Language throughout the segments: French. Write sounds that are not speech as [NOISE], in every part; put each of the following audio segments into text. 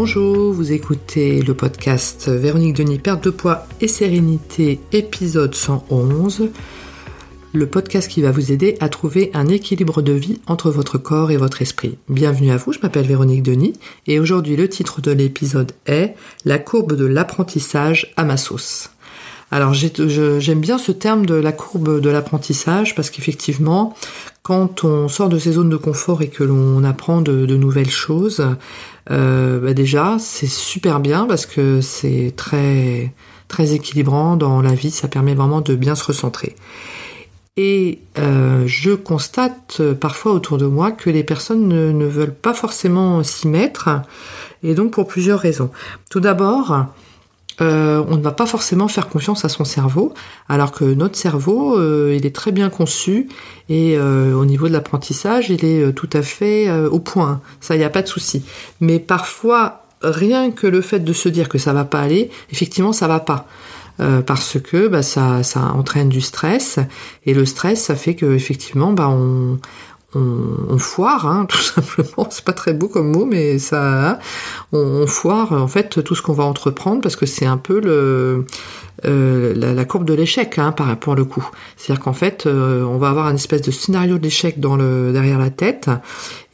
Bonjour, vous écoutez le podcast Véronique Denis, perte de poids et sérénité, épisode 111. Le podcast qui va vous aider à trouver un équilibre de vie entre votre corps et votre esprit. Bienvenue à vous, je m'appelle Véronique Denis et aujourd'hui le titre de l'épisode est La courbe de l'apprentissage à ma sauce. Alors j'aime bien ce terme de la courbe de l'apprentissage parce qu'effectivement, quand on sort de ses zones de confort et que l'on apprend de, nouvelles choses, euh, bah déjà c'est super bien parce que c'est très très équilibrant dans la vie, ça permet vraiment de bien se recentrer. Et euh, je constate parfois autour de moi que les personnes ne veulent pas forcément s'y mettre, et donc pour plusieurs raisons. Tout d'abord, euh, on ne va pas forcément faire confiance à son cerveau, alors que notre cerveau, euh, il est très bien conçu et euh, au niveau de l'apprentissage, il est tout à fait au point. Ça, il n'y a pas de souci. Mais parfois, rien que le fait de se dire que ça va pas aller, effectivement, ça va pas. parce que bah, ça, ça entraîne du stress et le stress ça fait que effectivement bah, on, on, foire, hein, [LAUGHS] tout simplement. C'est pas très beau comme mot, mais ça, on, foire en fait tout ce qu'on va entreprendre parce que c'est un peu le euh, la, courbe de l'échec hein, par pour le coup. C'est-à-dire qu'en fait, euh, on va avoir une espèce de scénario d'échec dans le derrière la tête,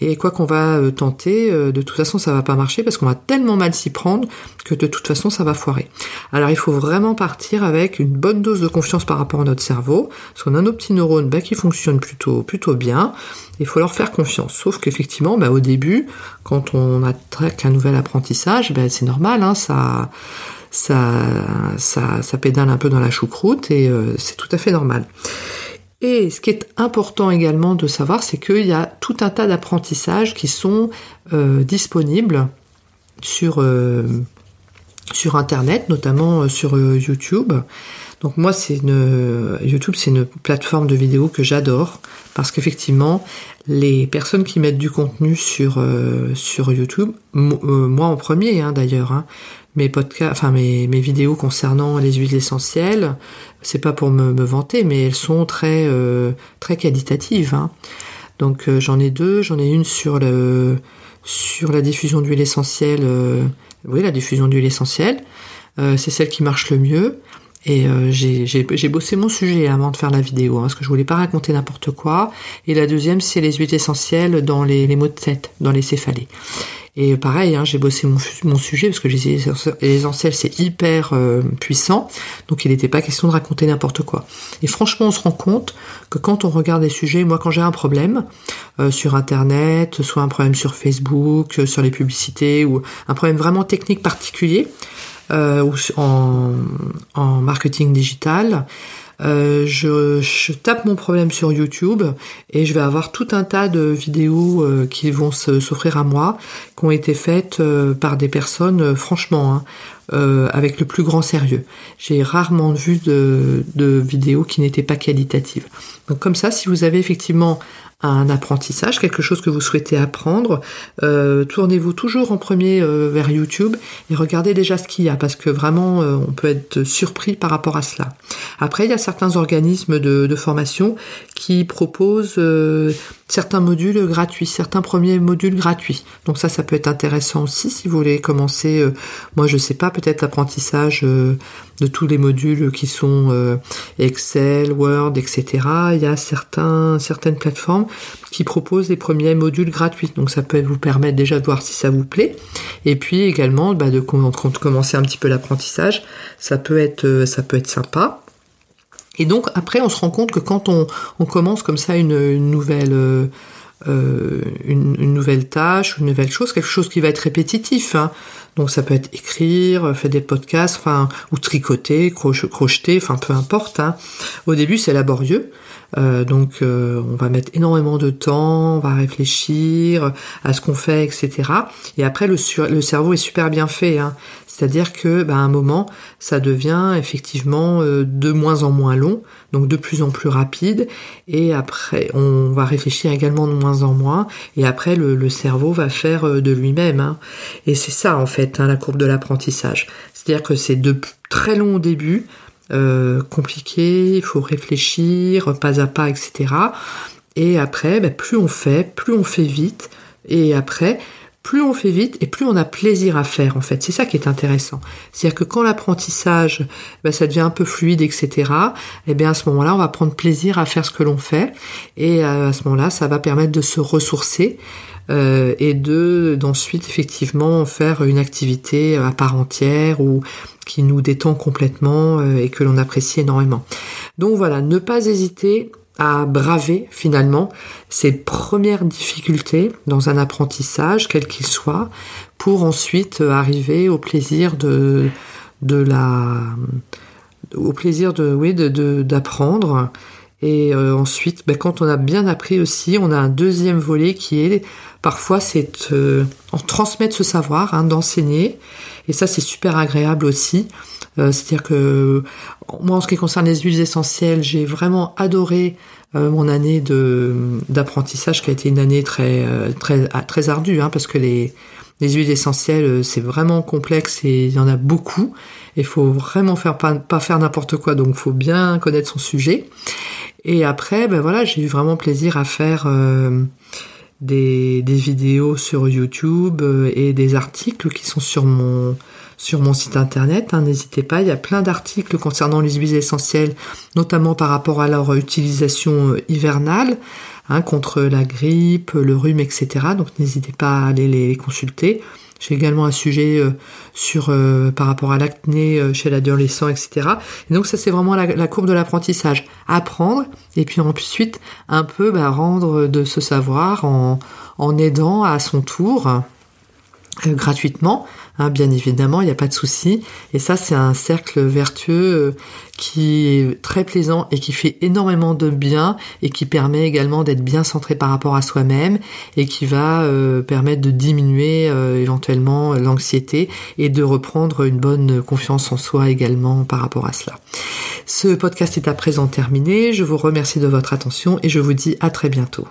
et quoi qu'on va euh, tenter, de toute façon, ça va pas marcher parce qu'on va tellement mal s'y prendre que de toute façon, ça va foirer. Alors, il faut vraiment partir avec une bonne dose de confiance par rapport à notre cerveau, parce qu'on a nos petits neurones bah, qui fonctionnent plutôt plutôt bien. Il faut leur faire confiance. Sauf qu'effectivement, bah, au début, quand on attaque un nouvel apprentissage, bah, c'est normal, hein, ça ça, ça, pédale un peu dans la choucroute et euh, c'est tout à fait normal. Et ce qui est important également de savoir, c'est qu'il y a tout un tas d'apprentissages qui sont euh, disponibles euh, sur Internet, notamment sur YouTube. Donc moi, c'est une YouTube, c'est une plateforme de vidéos que j'adore parce qu'effectivement, les personnes qui mettent du contenu sur sur YouTube, moi en premier hein, d'ailleurs, hein, mes podcasts, enfin mes, mes vidéos concernant les huiles essentielles, c'est pas pour me, me, vanter, mais elles sont très euh, très qualitatives. Hein. Donc euh, j'en ai deux, j'en ai une sur le sur la diffusion d'huile essentielle, euh, oui la diffusion d'huile essentielle, c'est celle qui marche le mieux. Et j'ai bossé mon sujet avant de faire la vidéo, hein, parce que je voulais pas raconter n'importe quoi. Et la deuxième, c'est les huiles essentielles dans les, les maux de tête, dans les céphalées. Et pareil, hein, j'ai bossé mon, mon, sujet parce que les essentiels c'est hyper euh, puissant, donc il n'était pas question de raconter n'importe quoi. Et franchement, on se rend compte que quand on regarde des sujets, moi quand j'ai un problème euh, sur Internet, soit un problème sur Facebook, euh, sur les publicités, ou un problème vraiment technique particulier, en, en marketing digital, euh, je, tape mon problème sur YouTube et je vais avoir tout un tas de vidéos euh, qui vont s'offrir à moi, qui ont été faites euh, par des personnes, franchement, hein, avec le plus grand sérieux. J'ai rarement vu de, vidéos qui n'étaient pas qualitatives. Donc comme ça, si vous avez effectivement un apprentissage, quelque chose que vous souhaitez apprendre, euh, tournez-vous toujours en premier euh, vers YouTube et regardez déjà ce qu'il y a parce que vraiment euh, on peut être surpris par rapport à cela. Après, il y a certains organismes de formation qui proposent certains modules gratuits, certains premiers modules gratuits. Donc ça, ça peut être intéressant aussi si vous voulez commencer. moi, je sais pas, peut-être l'apprentissage de tous les modules qui sont Excel, Word, etc. Il y a certains, certaines plateformes qui propose les premiers modules gratuits. Donc ça peut vous permettre déjà de voir si ça vous plaît. Et puis également bah, de commencer un petit peu l'apprentissage. Ça peut être euh, ça peut être sympa. Et donc après on se rend compte que quand on, commence comme ça une, nouvelle euh, euh, une, nouvelle tâche, une nouvelle chose, quelque chose qui va être répétitif. Hein. Donc ça peut être écrire, faire des podcasts, enfin ou tricoter, crocheter, enfin peu importe. Hein. Au début c'est laborieux. Euh, donc euh, on va mettre énormément de temps, on va réfléchir à ce qu'on fait, etc. Et après le, le, cerveau est super bien fait, hein. c'est-à-dire que bah, à un moment ça devient effectivement euh, de moins en moins long, donc de plus en plus rapide. Et après on va réfléchir également de moins en moins. Et après le, cerveau va faire de lui-même. Hein. Et c'est ça en fait hein, la courbe de l'apprentissage. C'est-à-dire que c'est de très long au début euh, compliqué, il faut réfléchir pas à pas, etc. Et après, bah, plus on fait, plus on fait vite. Et après, plus on fait vite et plus on a plaisir à faire en fait. C'est ça qui est intéressant. C'est-à-dire que quand l'apprentissage, ben, ça devient un peu fluide, etc. Eh bien à ce moment-là, on va prendre plaisir à faire ce que l'on fait et euh, à ce moment-là, ça va permettre de se ressourcer. Euh, et de d'ensuite effectivement faire une activité à part entière ou qui nous détend complètement euh, et que l'on apprécie énormément. Donc voilà, ne pas hésiter à braver finalement ces premières difficultés dans un apprentissage, quel qu'il soit, pour ensuite arriver au plaisir de, de la, au plaisir de, oui, de, d'apprendre. Et euh, ensuite, ben, quand on a bien appris aussi, on a un deuxième volet qui est parfois c'est euh, transmettre ce savoir, hein, d'enseigner. Et ça, c'est super agréable aussi. Euh, c'est-à-dire que moi, en ce qui concerne les huiles essentielles, j'ai vraiment adoré mon année d'apprentissage, qui a été une année très très ah, très ardue, hein, parce que les les huiles essentielles, c'est vraiment complexe et il y en a beaucoup. Il faut vraiment faire pas, pas faire n'importe quoi, donc faut bien connaître son sujet. Et après, ben voilà, j'ai eu vraiment plaisir à faire des, des vidéos sur YouTube et des articles qui sont sur mon sur mon site internet. Hein, n'hésitez pas, il y a plein d'articles concernant les huiles essentielles, notamment par rapport à leur utilisation euh, hivernale, hein, contre la grippe, le rhume, etc. Donc n'hésitez pas à aller les consulter. J'ai également un sujet euh, sur euh, par rapport à l'acné chez l'adolescent, etc. Et donc ça c'est vraiment la, courbe de l'apprentissage. Apprendre et puis ensuite un peu bah, rendre de ce savoir en aidant à son tour gratuitement Hein, bien évidemment, il n'y a pas de souci. Et ça, c'est un cercle vertueux euh, qui est très plaisant et qui fait énormément de bien et qui permet également d'être bien centré par rapport à soi-même et qui va euh, permettre de diminuer euh, éventuellement l'anxiété et de reprendre une bonne confiance en soi également par rapport à cela. Ce podcast est à présent terminé. Je vous remercie de votre attention et je vous dis à très bientôt.